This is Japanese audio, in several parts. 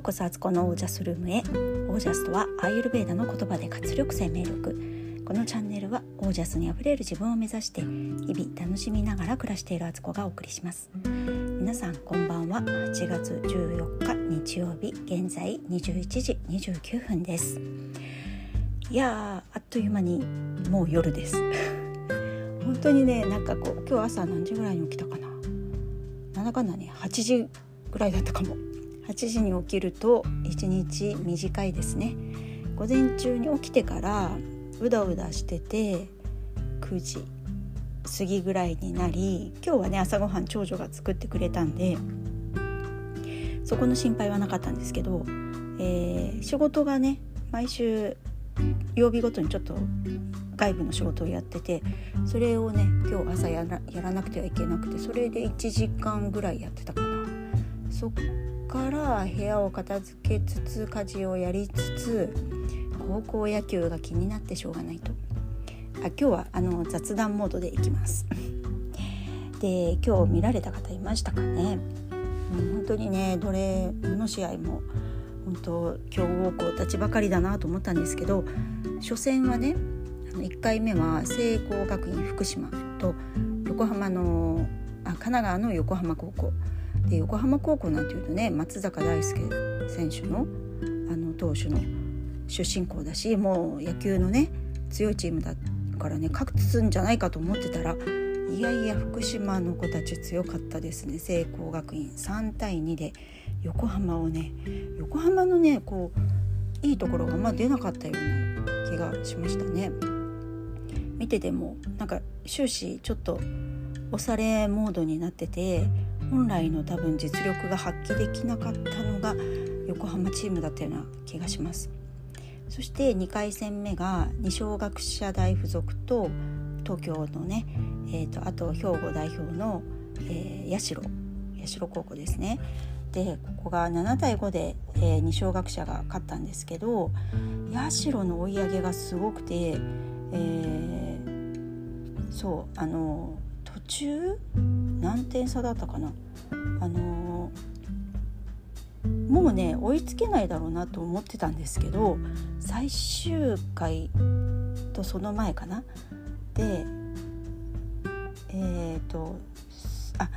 うこそアツコのオージャスルームへ。オージャスとはアーユルベーダの言葉で活力生命力。このチャンネルはオージャスにあふれる自分を目指して日々楽しみながら暮らしているアツコがお送りします。皆さんこんばんは。8月14日日曜日現在21時29分です。いやあっという間にもう夜です。本当にねなんかこう今日朝何時ぐらいに起きたかな。なんだかんだね8時ぐらいだったかも。8時に起きると1日短いですね。午前中に起きてからうだうだしてて9時過ぎぐらいになり今日はね朝ごはん長女が作ってくれたんでそこの心配はなかったんですけど、えー、仕事がね毎週曜日ごとにちょっと外部の仕事をやっててそれをね今日朝やらやらなくてはいけなくてそれで1時間ぐらいやってたかな。そっから部屋を片付けつつ家事をやりつつ高校野球が気になってしょうがないと。あ今日はあの雑談モードでいきます。で今日見られた方いましたかね？本当にねどれの試合も本当強豪校たちばかりだなと思ったんですけど初戦はね1回目は聖光学院福島と横浜のあ神奈川の横浜高校。で横浜高校なんていうとね松坂大輔選手のあの投手の出身校だしもう野球のね強いチームだからね勝つんじゃないかと思ってたらいやいや福島の子たち強かったですね聖光学院3対2で横浜をね横浜のねこういいところがあんま出なかったような気がしましたね。見ててもなんか終始ちょっと押されモードになってて本来の多分実力が発揮できなかったのが横浜チームだったような気がします。そして2回戦目が二松学舎大附属と東京のね、えーと、あと兵庫代表の、えー、社社高校ですね。でここが7対5で、えー、二松学舎が勝ったんですけど社の追い上げがすごくて、えー、そうあの途中何点差だったかな。あのー、もうね追いつけないだろうなと思ってたんですけど最終回とその前かな。でえっ、ー、とあ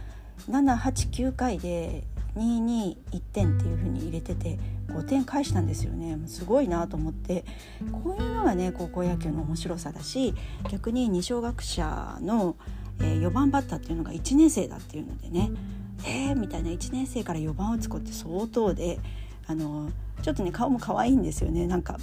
789回で221点っていう風に入れてて5点返したんですよね。すごいなと思って。こういうのがね高校野球の面白さだし逆に二小学者のえー、4番バッターっていうのが1年生だっていうのでねえー、みたいな1年生から4番打つ子って相当であのちょっとね顔も可愛いんですよねなんか。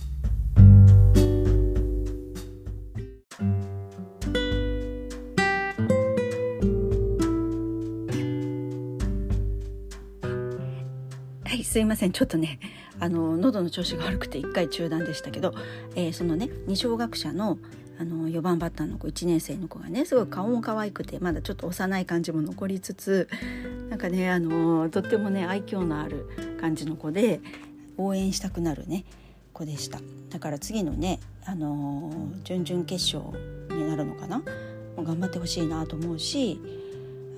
はいすいませんちょっとねあの喉の調子が悪くて1回中断でしたけど、えー、そのね二小学者のあの4番バッターの子1年生の子がねすごい顔も可愛くてまだちょっと幼い感じも残りつつなんかねあのとってもね愛嬌のある感じの子で応援したくなるね子でした。だから次のねあの準々決勝になるのかな？もう頑張ってほしいなと思うし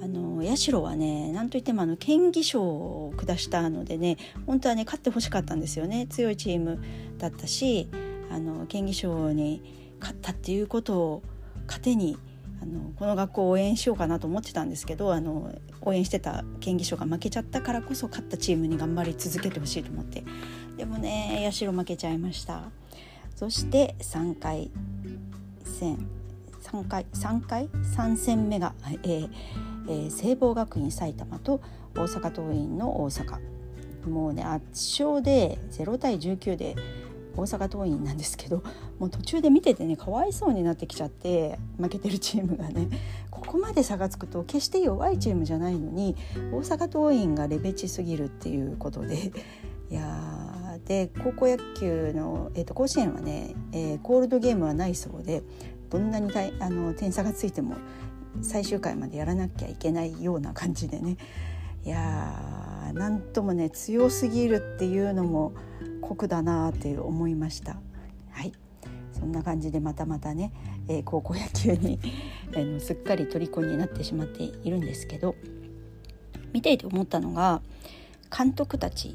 あの社はね何といってもあの県議賞を下したのでね本当はね勝ってほしかったんですよね。強いチームだったしあの県議賞に勝ったっていうことを糧にあのこの学校を応援しようかなと思ってたんですけどあの応援してた県議所が負けちゃったからこそ勝ったチームに頑張り続けてほしいと思って。でもね社負けちゃいました。そして3回戦3回3回？3戦目が、えーえー、聖望学院埼玉と大阪桐蔭の大阪。もうね圧勝で0対19で大阪桐蔭なんですけどもう途中で見ててねかわいそうになってきちゃって負けてるチームがねここまで差がつくと決して弱いチームじゃないのに大阪桐蔭がレベチすぎるっていうことでいやで高校野球の、えー、と甲子園はね、えー、コールドゲームはないそうでどんなにたいあの点差がついても最終回までやらなきゃいけないような感じでねいやーなんともね強すぎるっていうのも酷だなって思いました。はい。そんな感じでまたまたね、えー、高校野球に あのすっかり虜になってしまっているんですけど見ていて思ったのが監督たち。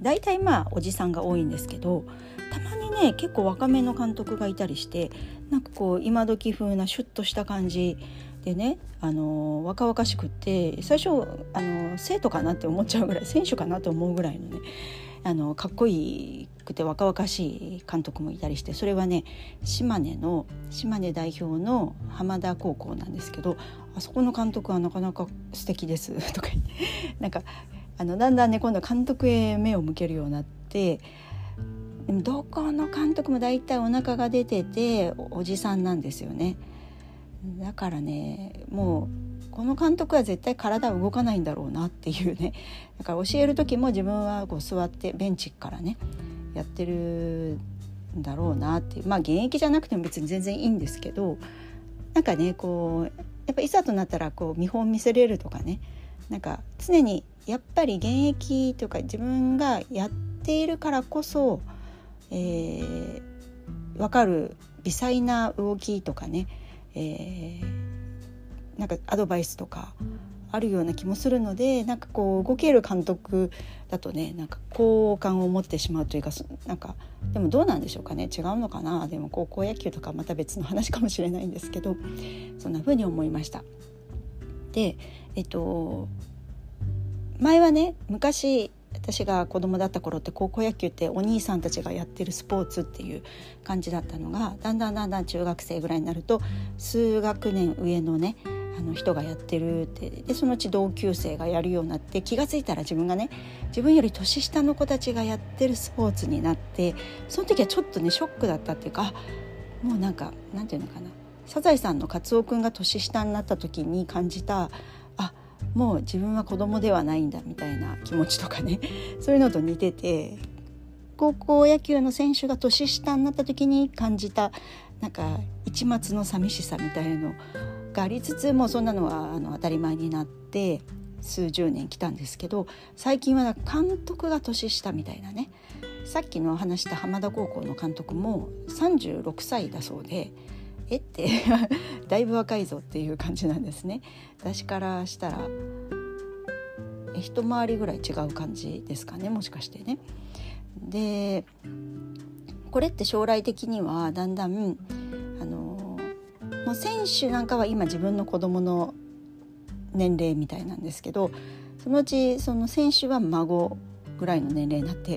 大体まあおじさんが多いんですけどたまにね結構若めの監督がいたりしてなんかこう今時風なシュッとした感じでねあの若々しくって最初あの生徒かなって思っちゃうぐらい選手かなと思うぐらいのねあのかっこいいくて若々しい監督もいたりしてそれはね島根の島根代表の浜田高校なんですけどあそこの監督はなかなか素敵です とかなんかあのだんだんね今度は監督へ目を向けるようになってでもどこの監督も大体お腹が出てておじさんなんですよね。だからねもうこの監督は絶対体動かないんだろうなっていうね。だから教える時も自分はこう座ってベンチからねやってるんだろうなっていう。まあ現役じゃなくても別に全然いいんですけどなんかねこうやっぱいざとなったらこう見本見せれるとかね。なんか常にやっぱり現役とか自分がやっているからこそ、えー、分かる微細な動きとかね。えー、なんかアドバイスとかあるような気もするのでなんかこう動ける監督だとねなんか好感を持ってしまうというかなんかでもどうなんでしょうかね違うのかなでも高校野球とかまた別の話かもしれないんですけどそんな風に思いました。でえっと前はね昔私が子供だった頃って高校野球ってお兄さんたちがやってるスポーツっていう感じだったのがだんだんだんだん中学生ぐらいになると数学年上のねあの人がやってるってでそのうち同級生がやるようになって気が付いたら自分がね自分より年下の子たちがやってるスポーツになってその時はちょっとねショックだったっていうかもうなんかなんていうのかな。サザエさんのカツオ君が年下になった時に感じたあもう自分は子供ではないんだみたいな気持ちとかね そういうのと似てて高校野球の選手が年下になった時に感じたなんか一抹の寂しさみたいのがありつつもうそんなのはあの当たり前になって数十年来たんですけど最近は監督が年下みたいなねさっきの話した浜田高校の監督も36歳だそうでえって だいぶ若いぞっていう感じなんですね私からしたら一回りぐらい違う感じですかねもしかしてね。でこれって将来的にはだんだんもう選手なんかは今自分の子供の年齢みたいなんですけどそのうちその選手は孫ぐらいの年齢になって、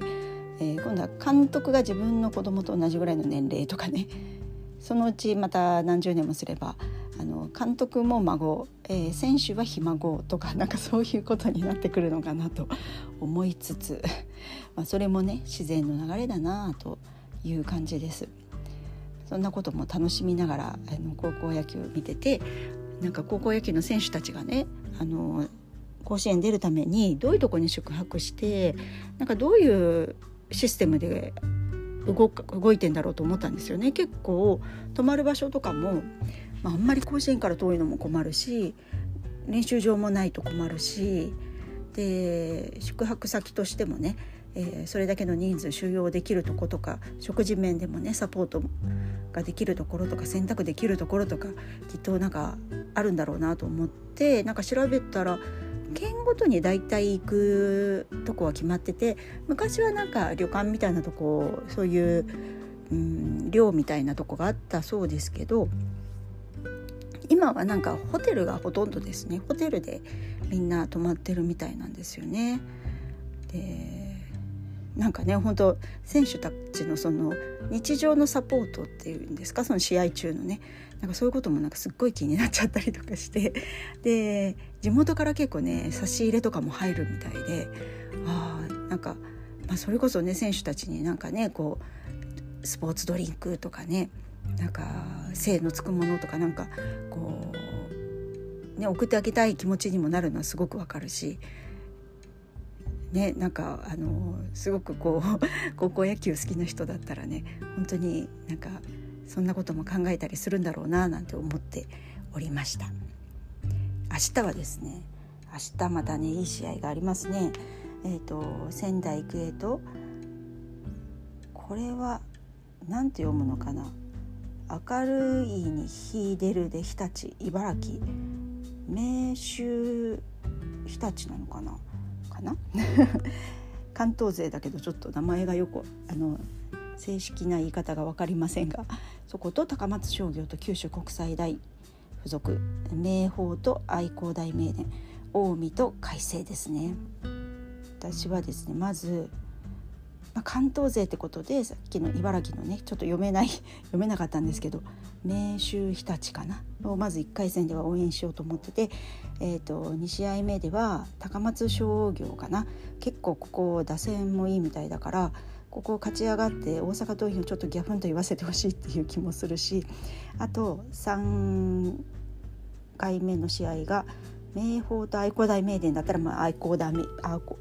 えー、今度は監督が自分の子供と同じぐらいの年齢とかね そのうちまた何十年もすればあの監督も孫、えー、選手はひ孫とか なんかそういうことになってくるのかなと思いつつ、まあ、それもね自然の流れだなという感じです。そんなことも楽しみながらあの高校野球見ててなんか高校野球の選手たちがねあの甲子園出るためにどういうとこに宿泊してなんかどういうシステムで動動いてんだろうと思ったんですよね。結構泊まる場所とかも、まあ、あんまり甲子園から遠いのも困るし練習場もないと困るしで宿泊先としてもね、えー、それだけの人数収容できるとことか食事面でもねサポートができるところとか選択できるところとかきっとなんかあるんだろうなと思ってなんか調べたら県ごとに大体行くとこは決まってて昔はなんか旅館みたいなとこそういう、うん、寮みたいなとこがあったそうですけど今はなんかホテルがほとんどですねホテルでみんな泊まってるみたいなんですよね。でなんかね本当選手たちのその日常のサポートっていうんですかその試合中のね。なんかそういうこともなんかすっごい気になっちゃったりとかして。で地元から結構ね差し入れとかも入るみたいで。あなんか、まあ、それこそね選手たちになんかねこうスポーツドリンクとかねなんか精のつくものとかなんかこう、ね、送ってあげたい気持ちにもなるのはすごくわかるし。ね、なんかあのすごくこう 高校野球好きな人だったらね本当になんかそんなことも考えたりするんだろうななんて思っておりました。明日はですね明日またねいい試合がありますね。えっ、ー、と仙台育英とこれは何て読むのかな。明るいに秀でるで日立茨城。明秀日立なのかな。かな？関東勢だけどちょっと名前がよくあの正式な言い方が分かりませんが そこと高松商業と九州国際大附属明豊と愛工大名電近江と海星ですね。私はですねまずまあ、関東勢ってことでさっきの茨城のねちょっと読めない 読めなかったんですけど明秀日立かな？をまず1回戦では応援しようと思ってて、えーと、2試合目では高松商業かな？結構ここ打線もいいみたいだからここ勝ち上がって大阪桐蔭をちょっとギャフンと言わせてほしいっていう気もするしあと3回目の試合が明豊と愛工大名電だったら、まあ、愛工大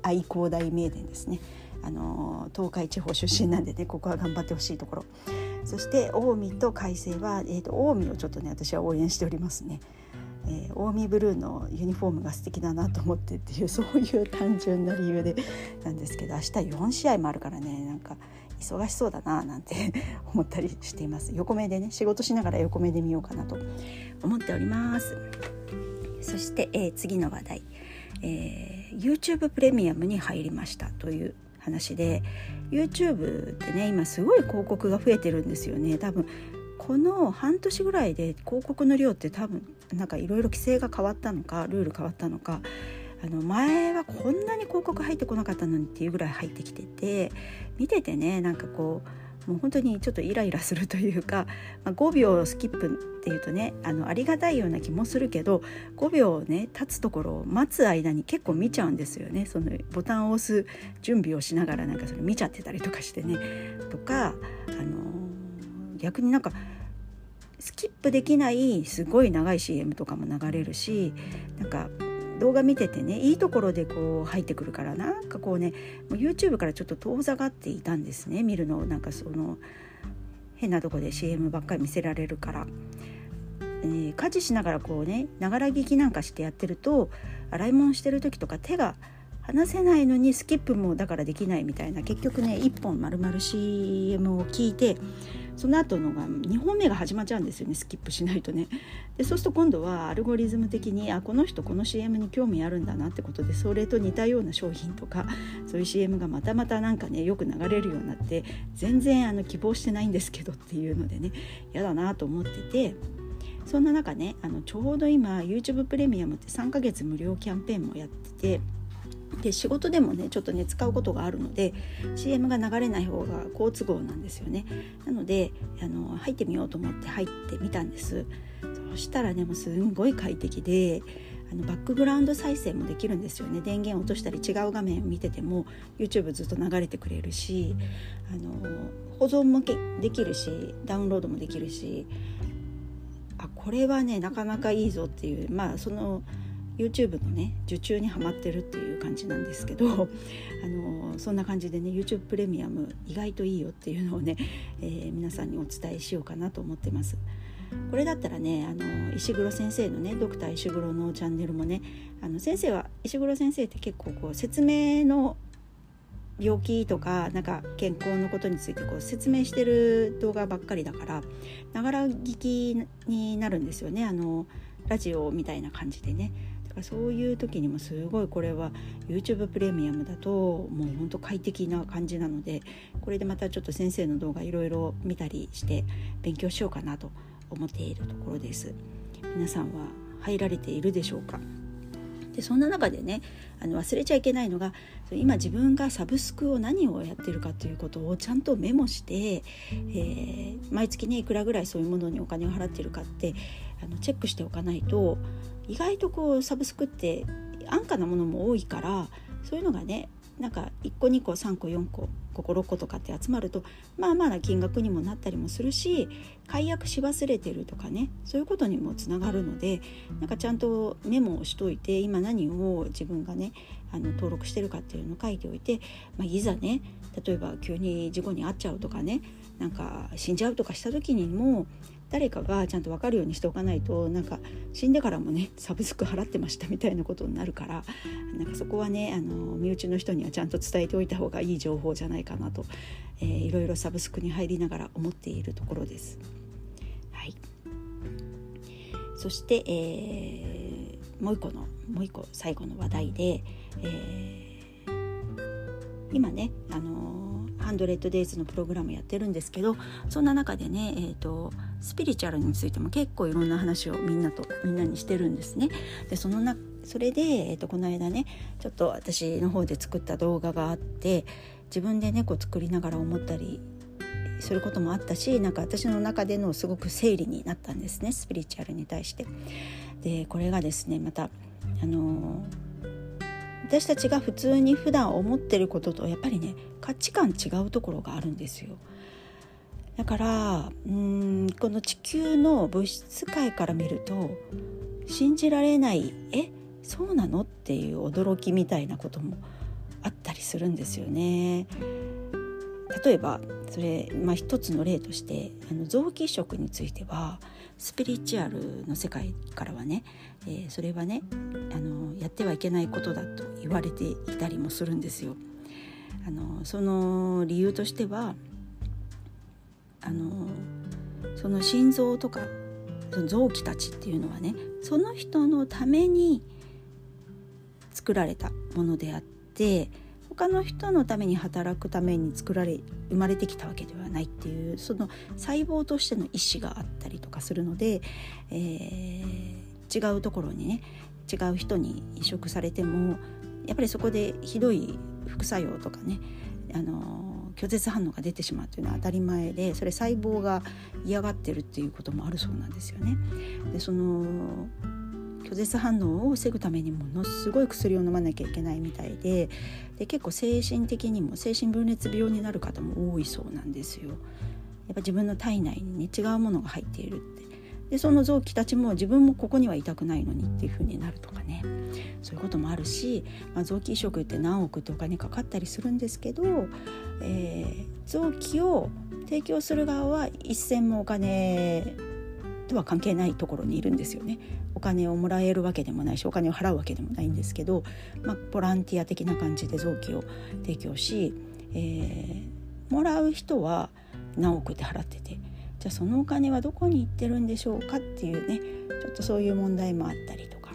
愛工大名電ですね。あの東海地方出身なんでねここは頑張ってほしいところ。そして近江と海星は、えーと、近江をちょっとね私は応援しておりますね。えー、近江ブルーのユニフォームが素敵だなと思ってっていう そういう単純な理由でなんですけど明日4試合もあるからねなんか忙しそうだななんて 思ったりしています。横目でね仕事しながら横目で見ようかなと思っております。そして、えー、次の話題、えー、YouTube プレミアムに入りましたという話で YouTube ってね今すごい広告が増えてるんですよね。多分この半年ぐらいで広告の量って多分なんかいろいろ規制が変わったのかルール変わったのかあの前はこんなに広告入ってこなかったのにっていうぐらい入ってきてて見ててねなんかこうもう本当にちょっとイライラするというか、まあ、5秒スキップっていうとねあのありがたいような気もするけど5秒ね経つところを待つ間に結構見ちゃうんですよね。そのボタンを押す準備をしながらなんかそれ見ちゃってたりとかしてね。とか、あの逆になんかスキップできないすごい長い CM とかも流れるしなんか動画見ててねいいところでこう入ってくるからな。んかこうね YouTube からちょっと遠ざかっていたんですね。見るのなんかその変なとこで CM ばっかり見せられるから。えー、家事しながらこうねながら聞きなんかしてやってると洗い物してる時とか手が離せないのにスキップもだからできないみたいな。結局ね1本丸々 CM を聞いてその後のが2本目が始まっちゃうんですよねスキップしないとね。でそうすると今度はアルゴリズム的にあこの人この CM に興味あるんだなってことでそれと似たような商品とかそういう CM がまたまたなんかねよく流れるようになって全然あの希望してないんですけどっていうのでね嫌だなと思っててそんな中ねあのちょうど今 YouTube プレミアムって3ヶ月無料キャンペーンもやっててで仕事でもねちょっとね使うことがあるので CM が流れない方が好都合なんですよね。なのであの入ってみようと思って入ってみたんです。そしたらねもうすんごい快適であのバックグラウンド再生もできるんですよね。電源落としたり違う画面見てても YouTube ずっと流れてくれるしあの保存もできるしダウンロードもできるしあこれはねなかなかいいぞっていうまあその YouTube のね受注にはまってるっていう感じなんですけどあのそんな感じでね YouTube プレミアム意外といいよっていうのをね、えー、皆さんにお伝えしようかなと思ってます。これだったらねあの石黒先生のねドクター石黒のチャンネルもねあの先生は石黒先生って結構こう説明の病気とかなんか健康のことについてこう説明してる動画ばっかりだからながら聞きになるんですよね。あのラジオみたいな感じでねそういう時にもすごいこれは YouTube プレミアムだともうほんと快適な感じなのでこれでまたちょっと先生の動画いろいろ見たりして勉強しようかなと思っているところです。皆さんは入られているでしょうか？でそんな中でねあの忘れちゃいけないのが今自分がサブスクを何をやってるかということをちゃんとメモして、えー、毎月ねいくらぐらいそういうものにお金を払ってるかってあのチェックしておかないと意外とこうサブスクって安価なものも多いからそういうのがねなんか1個2個3個4個5個6個とかって集まるとまあまあな金額にもなったりもするし解約し忘れてるとかねそういうことにもつながるのでなんかちゃんとメモをしといて今何を自分がねあの登録してるかっていうのを書いておいて、まあ、いざね例えば急に事故に遭っちゃうとかねなんか死んじゃうとかした時にも誰かがちゃんと分かるようにしておかないとなんか死んでからもねサブスク払ってましたみたいなことになるからなんかそこはねあの身内の人にはちゃんと伝えておいた方がいい情報じゃないかなと、えー、いろいろサブスクに入りながら思っているところです。はい、そして、えー、もう一個のもう一個最後の話題で、えー、今ねあのハンドレッドデイズのプログラムやってるんですけどそんな中でね、えーと、スピリチュアルについても結構いろんな話をみんなとみんなにしてるんですね。でそのなそれで、えーと、この間ねちょっと私の方で作った動画があって自分で猫、作りながら思ったりすることもあったしなんか私の中でのすごく整理になったんですねスピリチュアルに対して。でこれがですねまたあの私たちが普通に普段思ってることとやっぱりね価値観違うところがあるんですよ。だからうんこの地球の物質界から見ると信じられないえそうなの？っていう驚きみたいなこともあったりするんですよね。例えばそれ、まあ、一つの例としてあの臓器移植についてはスピリチュアルの世界からはね、えー、それはねあのやってはいけないことだと言われていたりもするんですよ。あのその理由としてはあのその心臓とかその臓器たちっていうのはねその人のために作られたものであって他の人のために働くために作られ生まれてきたわけではないっていうその細胞としての意思があったりとかするので、えー、違うところにね違う人に移植されてもやっぱりそこでひどい副作用とかねあの拒絶反応が出てしまうというのは当たり前でそれ細胞が嫌がってるっていうこともあるそうなんですよね。でその拒絶反応を防ぐためにものすごい薬を飲まなきゃいけないみたいでで結構精神的にも精神分裂病になる方も多いそうなんですよ。やっぱ自分の体内にね違うものが入っているってでその臓器たちも自分もここにはいたくないのにっていう風になるとかね。そういうこともあるし、まあ、臓器移植って何億ってお金かかったりするんですけど、えー、臓器を提供する側は一銭もお金とは関係ないところにいるんですよね。お金をもらえるわけでもないしお金を払うわけでもないんですけど、まあ、ボランティア的な感じで臓器を提供し、えー、もらう人は何億って払っててじゃあそのお金はどこに行ってるんでしょうかっていうねちょっとそういう問題もあったりとか。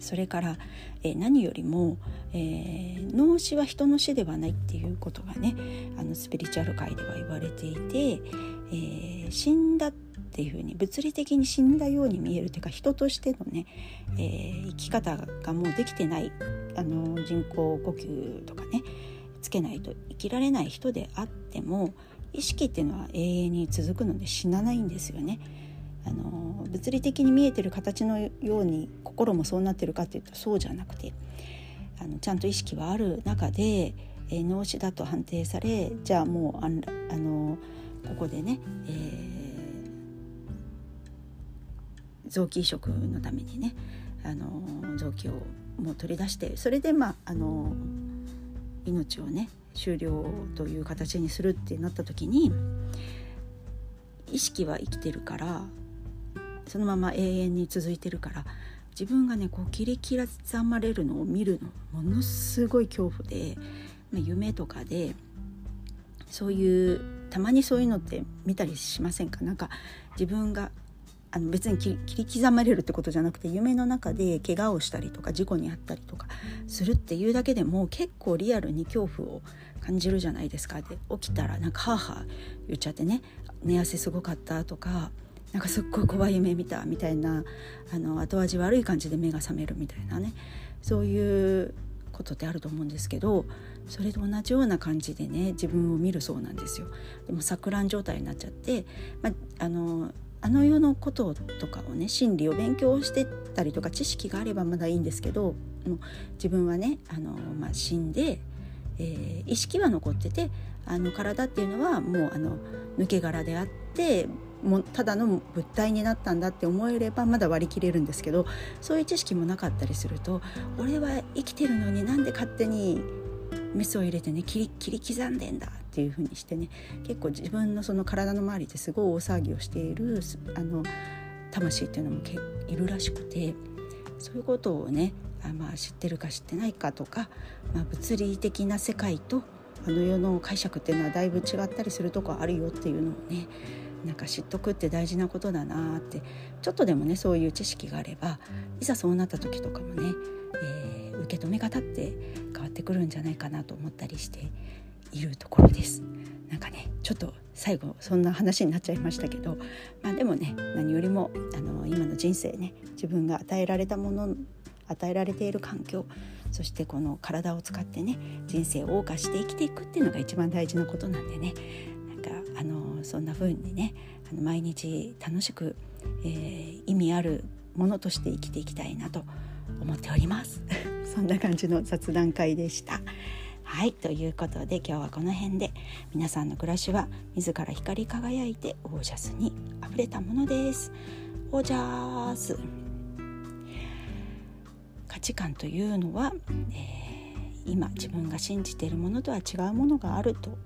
それから、え、何よりも、えー、脳死は人の死ではないっていうことがねあのスピリチュアル界では言われていて、えー、死んだっていうふうに物理的に死んだように見えるというか人としてのね、えー、生き方がもうできてないあの人工呼吸とかねつけないと生きられない人であっても意識っていうのは永遠に続くので死なないんですよね。あの物理的に見えてる形のように心もそうなってるかっていうとそうじゃなくてあのちゃんと意識はある中で、えー、脳死だと判定されじゃあもうああのここでね、えー、臓器移植のためにねあの臓器をもう取り出してそれでまああの命をね終了という形にするってなった時に意識は生きてるからそのまま永遠に続いてるから自分がねこう切り刻まれるのを見るのものすごい恐怖で、まあ、夢とかでそういうたまにそういうのって見たりしませんか？なんか自分があの別に切り刻まれるってことじゃなくて夢の中で怪我をしたりとか事故に遭ったりとかするっていうだけでも結構リアルに恐怖を感じるじゃないですかで起きたらなんかハーハー言っちゃってね寝汗すごかったとかなんかすっごい怖い夢見たみたいなあの後味悪い感じで目が覚めるみたいなねそういうことってあると思うんですけどそれと同じような感じでね自分を見るそうなんですよ。でも錯乱状態になっちゃって、まあのあの世のこととかをね心理を勉強してたりとか知識があればまだいいんですけどもう自分はねあの、まあ、死んで、えー、意識は残っててあの体っていうのはもうあの抜け殻であってもただの物体になったんだって思えればまだ割り切れるんですけどそういう知識もなかったりすると俺は生きてるのになんで勝手にメスを入れてね切り切り刻んでんだっていう風にしてね結構自分のその体の周りですごい大騒ぎをしているあの魂っていうのもいるらしくてそういうことをねあ、まあ、知ってるか知ってないかとか、まあ、物理的な世界とあの世の解釈っていうのはだいぶ違ったりするとこあるよっていうのをねなんか知っとくって大事なことだなってちょっとでもねそういう知識があればいざそうなった時とかもね、えー、受け止め方って変わってくるんじゃないかなと思ったりしているところです。なんかねちょっと最後そんな話になっちゃいましたけど、まあ、でもね何よりもあの今の人生ね自分が与えられたもの与えられている環境そしてこの体を使ってね人生を謳歌して生きていくっていうのが一番大事なことなんでねなんかあのそんな風にねあの毎日楽しく、えー、意味あるものとして生きていきたいなと思っております そんな感じの雑談会でしたはいということで今日はこの辺で皆さんの暮らしは自ら光り輝いてオージャスにあふれたものです。オージャス。価値観というのは、えー、今自分が信じているものとは違うものがあると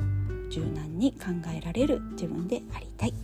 柔軟に考えられる自分でありたい。